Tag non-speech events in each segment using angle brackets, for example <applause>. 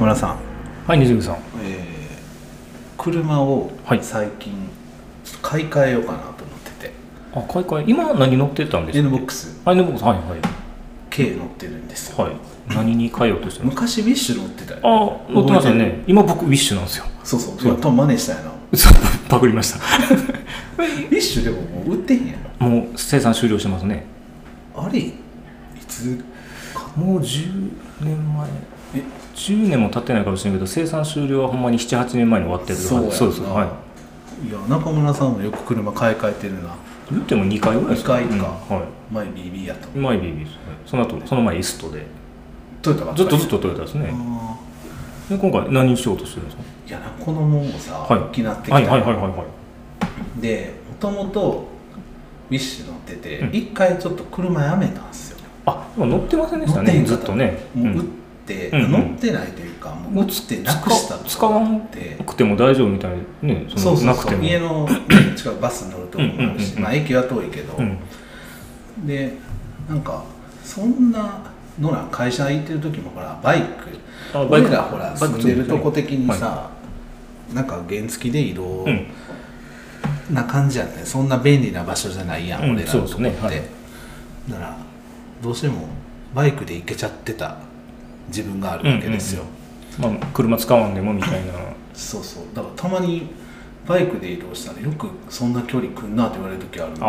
中村さん、はい水口さん。えー車をはい。最近買い替えようかなと思ってて、あ買い替え今何乗ってたんですか？N-BOX あ N ボックスはいはい。K 乗ってるんです。よ、はい。何に変えようとして昔ウィッシュ乗ってたよあ乗ってますよね。今僕ウィッシュなんですよ。そうそう。そう多分真似したんやな。そうパクりました。<laughs> ウィッシュでももう売ってへんやろもう生産終了してますね。あれいつか？もう10年前え10年も経ってないかもしれないけど生産終了はほんまに78年前に終わってるそうそうです。はい。いや中村さんもよく車買い替えてるな言っても2回ぐらいですか二回か。うん。はい。前 BB やった前 BB です、はい、その後その前イストで。トヨタずっとずっとトヨタですね。あで今回何しようとしてるんですか？ーいやなこのもんはい。気になってきた。はいはいはいはいはい。でもともとウィッシュ乗っててうん。一、回ちょっと車やめたんですよ。あでも乗ってませんでしたね。ずっとね。もう売っんて、乗ってないというかもう売ってなくしたと使わんってなくて。も大丈夫みたいねそそうそうそう。のなくても。家の近くバス乗るとこもあるし、まあ駅は遠いけど、うん。でなんかそんなのら会社行ってる時もほらバイク。あバイク。俺らほら住んでるとこ的にさ、はなんか原付で移動うん。な感じやねそんな便利な場所じゃないやん、うん俺らのとこって、ねはい。だからどうしてもバイクで行けちゃってた自分があるわけですよ、まあ車使わんでもみたいな。そうそう。だからたまにバイクで移動したらよくそんな距離来んなって言われる時あるあ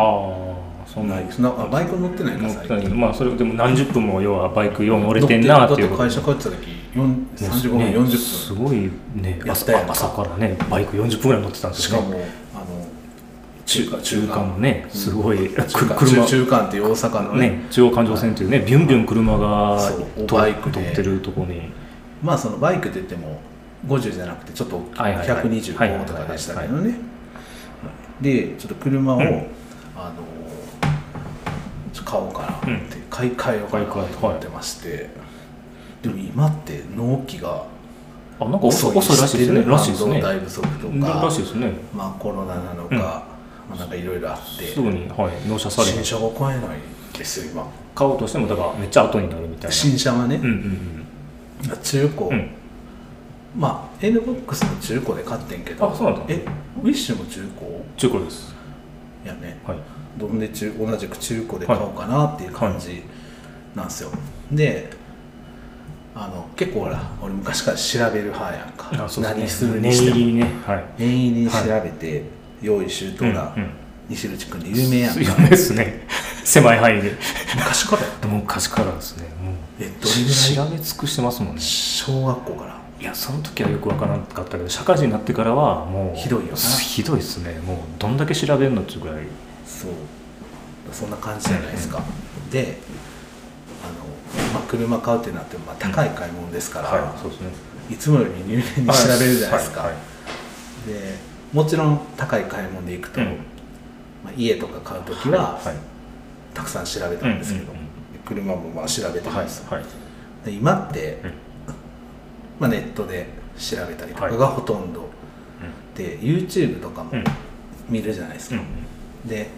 あそんな。なんなあバイク乗ってないか最近。どまあそれでも何十分も要はバイク4乗れてんなっていう。会社帰ってた時4 35分、ね。40分すごいね。朝か。朝からねバイク40分ぐらい乗ってたんですよね。しかも中華中間もねすごい、中く間車。中中間っていう大阪のね。ね中央環状線っていうね、ビュンビュン車がバイクで。通ってるとこに。まあそのバイクって言っても50じゃなくてちょっと大きいはいはい。はい125とかでしたけどね。でちょっと車を、うん。あの買おうかなって、うん。買い替えようかなと思ってまして、でも今って納期があなんか遅い遅いらしいですね。らしいですね。半導体不足とらかね。まあコロナなのか、うんまあ、なんかいろいろあって。すぐに、はい、納車され新車が買えないですよ今。買おうとしてもだからめっちゃ後になるみたいな。新車はね。うん、うん中古、うん。うんまあ NBOX の中古で買ってんけど。あそうなんだ。えウィッシュも中古？中古です。やね。はい。どんで中同じく中古で買おうかなっていう感じなんですよ、であの結構ほら俺昔から調べる派やんか。ね。何するに念しても。入りにね。はい。念入りに調べて、用意周到な、うんうん。西口君で有名やんか有名ですね。狭い範囲で。昔から。やったもう昔からですね。もうえどれぐらい？調べ尽くしてますもんね。小学校から。いやその時はよく分からなかったけど社会人になってからはもうひどいよな。ひどいですね。もうどんだけ調べるのっていうぐらい。そう。そんな感じじゃないですか、であの、まあ、車買うってなってもまあ高い買い物ですから、はいそうですね。い、つもより入念に調べるじゃないですか、はいはい。でもちろん高い買い物で行くと、うん。まあ、家とか買う時は、はいたくさん調べたんですけど、うんうんうん。車もまあ調べてはいます、はいで今って、うん。まあ、ネットで調べたりとかはい。がほとんど、で YouTube とかもうん。見るじゃないですか、うんで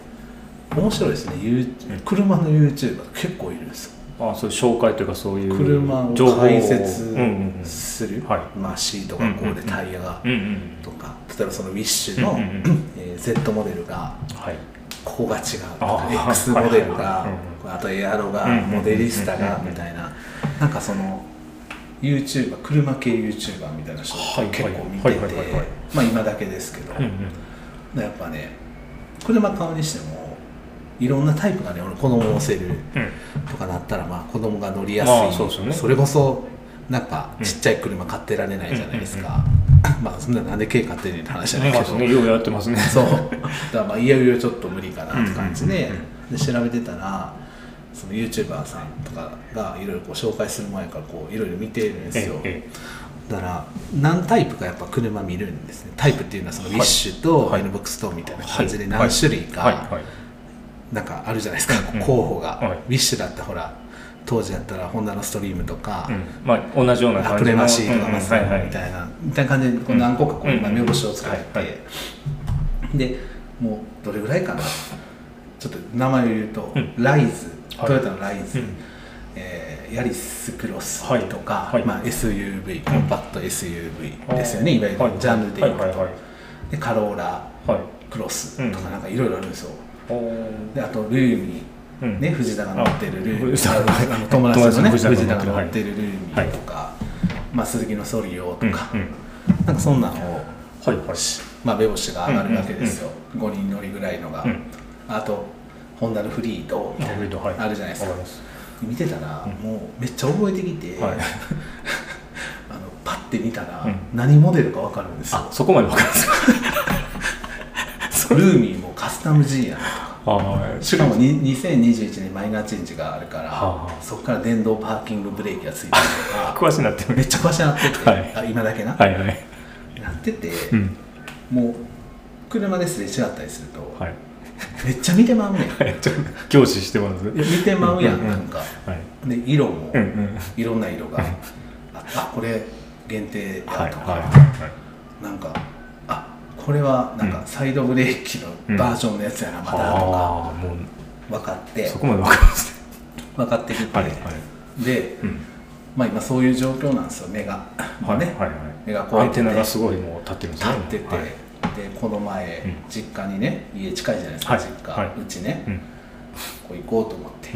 面白いですね、ユー車の YouTuber 結構いるんですよ。あそういう紹介というかそういう車を解説うんうんうん。する、はい。まあ、シートがこうでタイヤがうんうん。とか例えばそのウィッシュの、うんえー Z モデルがはい。ここが違う。とか X モデルが、はいあとエアロが、うんモデリスタがみたいな。なんかその YouTuber 車系 YouTuber みたいな人はい結構見ててまあ今だけですけど、うんうん。やっぱね車買うにしてもいろんなタイプがね俺子供を乗せるうん。とかなったらまあ子供が乗りやすい、まあそれこそなんかうん。ちっちゃい車買ってられないじゃないですか、まあそんななんで軽買ってんねんって話じゃないけど、まあねようやってますね。そう。だからまあいよいよちょっと無理かなって感じで,、で調べてたらその YouTuber さんとかがいろいろこう紹介する前からこういろいろ見てるんですよ、えだから何タイプかやっぱ車見るんですね。タイプっていうのはそのウィッシュとはい。NBOX とみたいなえ感じで何種類かはい。なんかあるじゃないですか、うん。候補が、はい。ウィッシュだったらほら当時だったらホンダのストリームとか、うん。まあ同じような感じの。アプレマシーとかマスタはいはい。ーみたいなみたいな感じでこう何個かこう目星をつけてはいてでもうどれぐらいかな。ちょっと名前を言うと、うん。ライズ。はい。トヨタのライズ、うん。えーヤリスクロスはいとか、はい。まあ、SUV コンパクト SUV ですよね、い。わゆるはい。ジャンルでいうと、はいはいはい。でカローラはい。クロスうん。とかなんかいろいろあるんですよ、であとルーミうんね、藤田が乗ってるルーミあの友達のね藤田が乗っててるルーミとか、まあ、鈴木のソリオとか、なんかそんなのを、はいはい。まあ、ベボシが上がるわけですよ、5人乗りぐらいのが、うん。あとホンダのフリードみたい。なあるじゃないですか。見てたら、うん。もうめっちゃ覚えてきて、はい。<laughs> あのパッて見たら、うん。何モデルか分かるんですよ。あそこまでわかるんですか？<laughs> ルーミーもカスタム G やなとしかもに2021年マイナーチェンジがあるから、はあそこから電動パーキングブレーキがついてるとか <laughs> 詳しくなってる。めっちゃ詳しなってて、はい。あ今だけな、はいはい。なってて、うん。もう車ですれ違ったりすると、はい。めっちゃ見てまうねん。いはい。ちょっと凝視してます。や見てまうやん、なんか。はい。で色も、うんうん。いろんな色が、ああこれ限定やとか、はいはいはいなんかあこれはなんかサイドブレーキのバージョンのやつやな、まだとか。分かって。うそこまでわかるんですね分かってきて、はいはい。で、うん。まあ今そういう状況なんですよ目が、ねはいはいはい。目がこうアやって。てンテナがすごいもう立ってるんですね。立ってて、はい。でこの前、うん。実家にね家近いじゃないですか、はい実家、はい。うちね、うん。こう行こうと思って、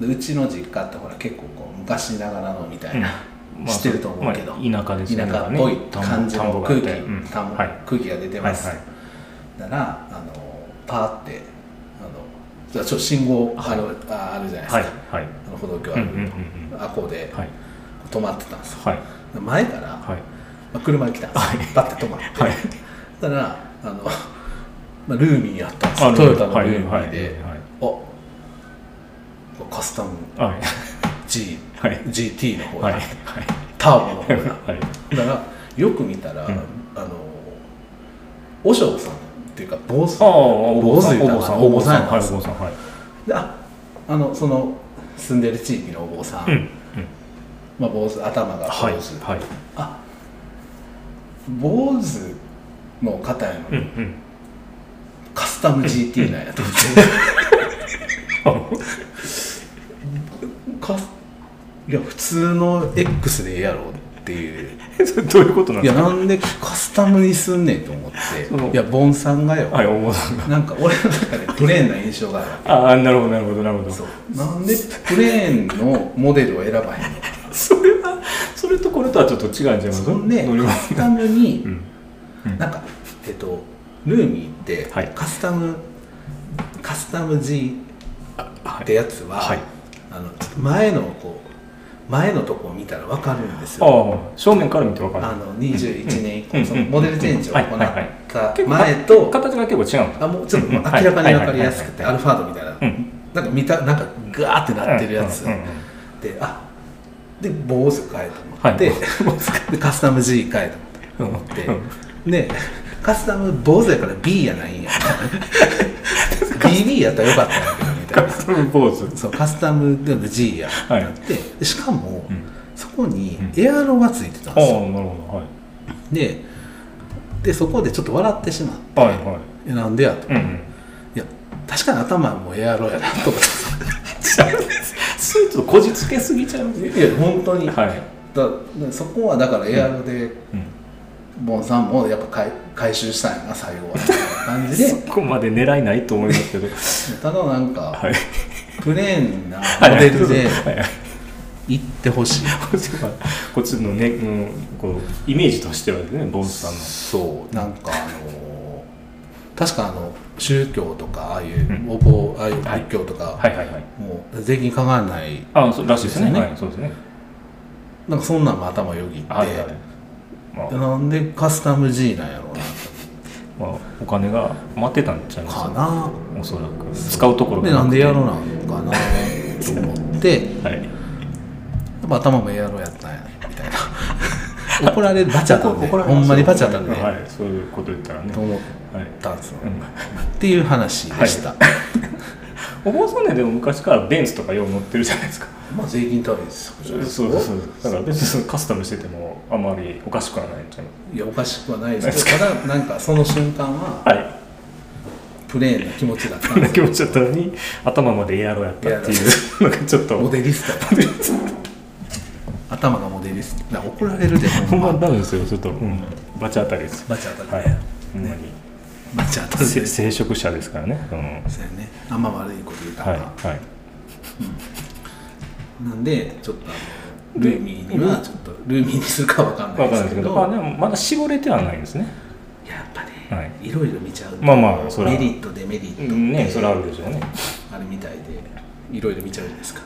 うん。でうちの実家ってほら結構こう昔ながらのみたいな、まあ知ってると思うけど、まあ田舎ですね田舎っぽい感じの空気、ん。空気が出てます、はいはい。だからあのパーってあのじゃあちょっと信号あの、ああるじゃないですか、はいはい。あの歩道橋ある、うんうんあこうではい。止まってたんですよ。はい。前から、はい。まあ、車が来たんですよ、パッて止まって、はい。だからあの、まあ、ルーミーやったんですあよトヨタのはいルーミーで、おカスタム。はい。G、はい GT の方だ、はい。はい。ターボの方だはいだからよく見たら、うん。あの和尚さんっていうか坊主。坊さん坊主お坊さんお坊さん。やったんはいです。お坊さんはい。でああのその住んでる地域のお坊さん、うんうん。まあ、坊主頭が坊主、はいはい。あ坊主の方やのに、うんうん。カスタム GT なんやと思って。<laughs> <laughs> かいや普通の X でええやろっていう。<laughs> それどういうことなんいですか？やなんでカスタムにすんねんと思って。いやボンさんがよ、はいお坊さんが。なんか俺の中でプレーンな印象がある。ああなるほどなるほどなるほど。そう。なんでプレーンのモデルを選ばへんの？<laughs> れはそれとこれとはちょっと違うんじゃないますそんで乗り物カスタムに、うん。うん。なんかえっとルーミーってはい。カスタム、カスタム G ってやつは、はい。あの前のこう前のとこを見たら分かるんですよ。正面から見てわかる。あの21年以降、うんそのモデルチェンジを行った前と、形が結構違うあもうちょっと明らかに分かりやすくて、はいアルファードみたいな、うん。なんか見たなんかガーってなってるやつ、であで坊主買えと思って、はい。で <laughs> カスタム G 買えと思って、でカスタム坊主やから B やないんや。<laughs> BB やったらよかったんやたいなカスタム坊主。そうカスタムでも G や。ってはいなって、でしかも、うん。そこにうん。エアロがついてたんですよ、なるほど。はい。ででそこでちょっと笑ってしまって、はいはい。えなんでやと、いうんうん。や確かに頭もエアロやなと思って。スーツをこじつけすぎちゃいますねいや本当に、はい。だそこはだからエアロで、うんボンさんもやっぱ回回収したんやな最後は。みたいな感じで。<laughs> そこまで狙いないと思いますけど。ただなんか、はい。プレーンなはいモデルではい。はい行ってほしい、こっちのね、うん、こうイメージとしてはね坊主さんの。そうなんかあの確かあの宗教とかああいううん。お坊、ああいうはい。仏教とか、はいはいはい。もう税金かからないあそうらしいですね。はいそうですね。なんかそんなんも頭よぎって、はいはいまあ。なんでカスタム G なんやろうな。<laughs> まあ、お金が待ってたんちゃいます？かな。おそらく。使うところがでなんでやろうななのかな。<laughs> と思って。はい。やっぱ頭もエアロやったんやねみたいな。<laughs> 怒られるバチャだね。ほんまにバチャだね、はい。そういうこと言ったらね。と思っはいたんですよ、うんっていう話でした、お坊さんねでも昔からベンツとかよう乗ってるじゃないですか。まあ税金対策じゃないですか。そうそうだから別にカスタムしててもあまりおかしくはないい？いやおかしくはないですけどただなんかその瞬間ははい。プレーンな気持ちだったんそんなですよ。気持ちだったのに頭までエアロやったっていう。のがちょっと。モデリスト頭がモデリスト。な怒られるでほんまですよ。ちょっと、うん、バチ当たりです。バチ当たはい。ほんまに。バチ当たりせで聖職者ですからね、うん、そうやね。あんま悪いこと言うたはい。ら、はい。なんでちょっとあのルーミーにはちょっとルーミーにするかわかんないですけど、まあ、でもまだ絞れてはないんですね。やっぱね、はい。い、ろいろ見ちゃうとまあまあそれはメリットデメリットねそれはあるでしょうね。あるみたいでいろいろ見ちゃうじゃないですか？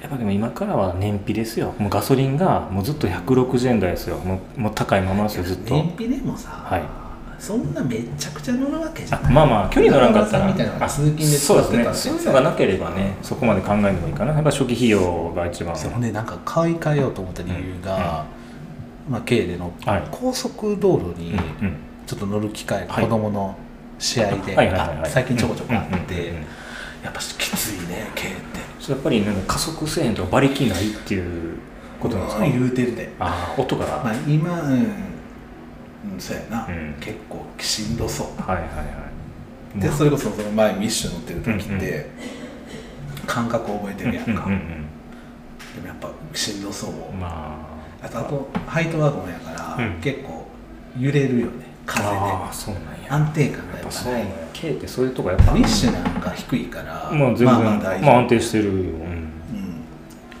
やっぱでも今からは燃費ですよ。もうガソリンがもうずっと160円台ですよ。もうもう高いままですよずっと。燃費でもさ、はいそんなめちゃくちゃ乗るわけじゃあない。まあまあ距離乗らんかったらみたいな通勤で使そうですね。そういうのがなければねそこまで考えるのもいいかな。やっぱ初期費用が一番。そうほんでなんか買い替えようと思った理由が、まあ、軽でのはい。高速道路にうんうん。ちょっと乗る機会がはい。子供の試合ではい最近ちょこちょこあっうんうんうんてうん。やっぱきついね軽って。そうやっぱりなんか加速せんとか馬力ないっていうことなんですか？うん言うてるで。ああ音が、まあ今うん、うん、そうやな、うん。結構しんどそう。はいはいはい。でそれこそその前ミッシュ乗ってる時うんうって感覚覚えてるやんか、うんうんうん。でもやっぱしんどそう。うんまあ。とあとハイトワゴンやから、うん。結構揺れるよね。あ風で。ああそうなんや。安定感がやっぱない。K ってそういうとこやっぱ。ミッシュなんか低いからまあ全然、まあまあ安定してるよ、うん、うん。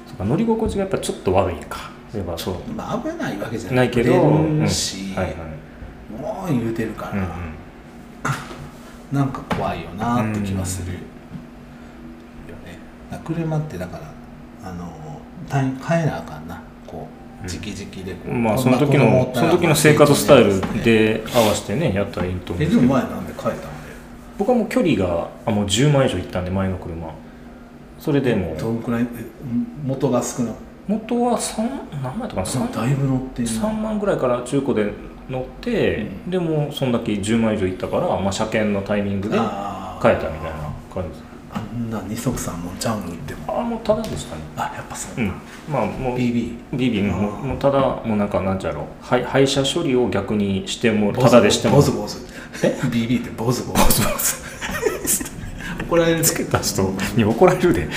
そうか乗り心地がやっぱちょっと悪いかやっぱそう。まあ危ないわけじゃない。けど、揺れるし、うん。はいはい。もう言うてるから、うんうん。<laughs> なんか怖いよなって気はするよね、車ってだからあの単位変えなあかんな。こう直々でこう、まあその時まあのその時の生活スタイルまあで合わせてねやったらいいと思うんえでけど。前なんで変えたんで？僕はもう距離があもう10万以上いったんで前の車。それでもう。どんくらい？え元が少な元は3何万やったかな？3だいぶ乗ってんな3万ぐらいから中古で乗って、うん。でもそんだけ10万以上いったから、まあ、車検のタイミングで変えたみたいな感じです。あんな二足三もちゃうの売ってもああもうただでしたね。あやっぱそううん。まあもう BB ビビももうただもうなんかなんちゃろ。う廃廃車処理を逆にしてもただでしても。ボズボズえ？BB ってボズボズ <laughs> <laughs> 怒られる。つけた人に怒られるで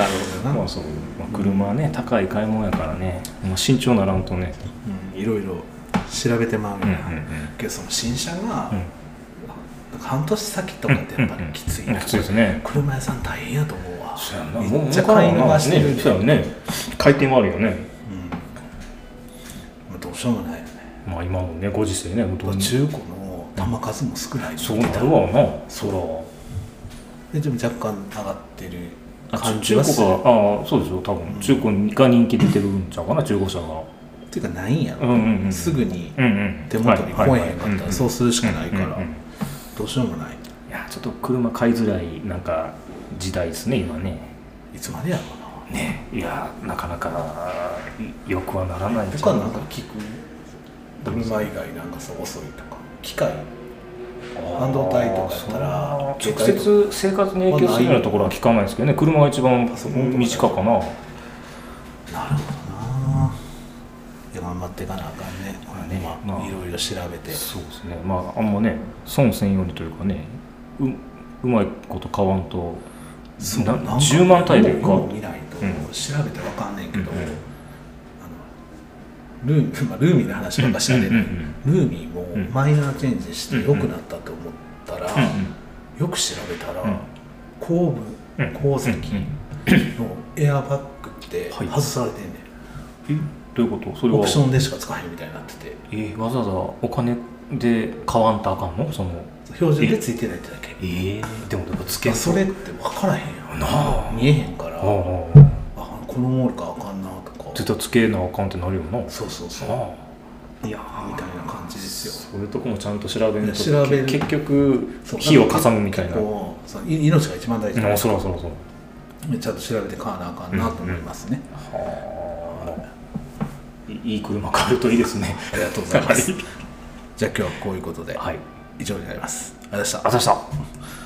なるほどな、まあそう、まあ、車はね高い買い物やからね、まあ、慎重ならんとね。うん、いろいろ調べてまううん。んや、うんうん。けどその新車が、うん。半年先とかってやっぱりきついな、うんきついですね。車屋さん大変やと思うわ。そうやな。めっちゃ買い逃してる、ねそうやね。回転もあるよね。うん。まあどうしようもないよね、まあ今のねご時世ね中古の玉数も少ないそうなるわな。そら。ででも若干上がってる。あ感じ中古はするがああそうですよ多分。中古が人気出てるんちゃうかな中古車が。っていうかないんやろ、うんうんうん。すぐに手元に来えへんかったはいらそうするしかないから。どうしようもない。いやちょっと車買いづらいなんか時代ですね今ね。いつまでやろうな。ね。いやなかなかよくはならないんです他なんか聞く？車以外なんかそう遅いとか。機械？半導体とかやったら直接生活に影響するようなところは聞かないですけどね。車が一番パソコンとかな。なるほどな。いや頑張っていかなあかんね。これねまあまあいろいろ調べて。そうですね。まああんまね損せんようにというかねううまいこと買わんとなそうなんか10万単位でも買う。見ないとうん調べてわかんねんけど、うん。うんルー, <laughs> まあ、ルーミーの話ばっかしゃべる、ルーミーもうんマイナーチェンジして良くなったよく調べたら、うん。後部うん。後席うん。のエアバッグってはい。外されてんねん、え？どういうこと？それは。オプションでしか使えへんみたいになってて。えーわざわざお金で買わんとあかんの？その標準でついてないってだけええでもやっぱつけそれって分からへんやん。なあ。見えへんから。ああ。あこのモールかあかんなとか。絶対つけなあかんってなるよな。そうそうそう。ああいやみたいな感じですよ。そういうとこもちゃんと調べんと調べる。け結局火をかさむみたいな。命が一番大事あそらそらそら。ちゃんと調べて買わなあかんなと思いますね、はあいいい車買えるといいですね。ありがとうございます。じゃあ今日はこういうことではい。以上になります。ありがとうございました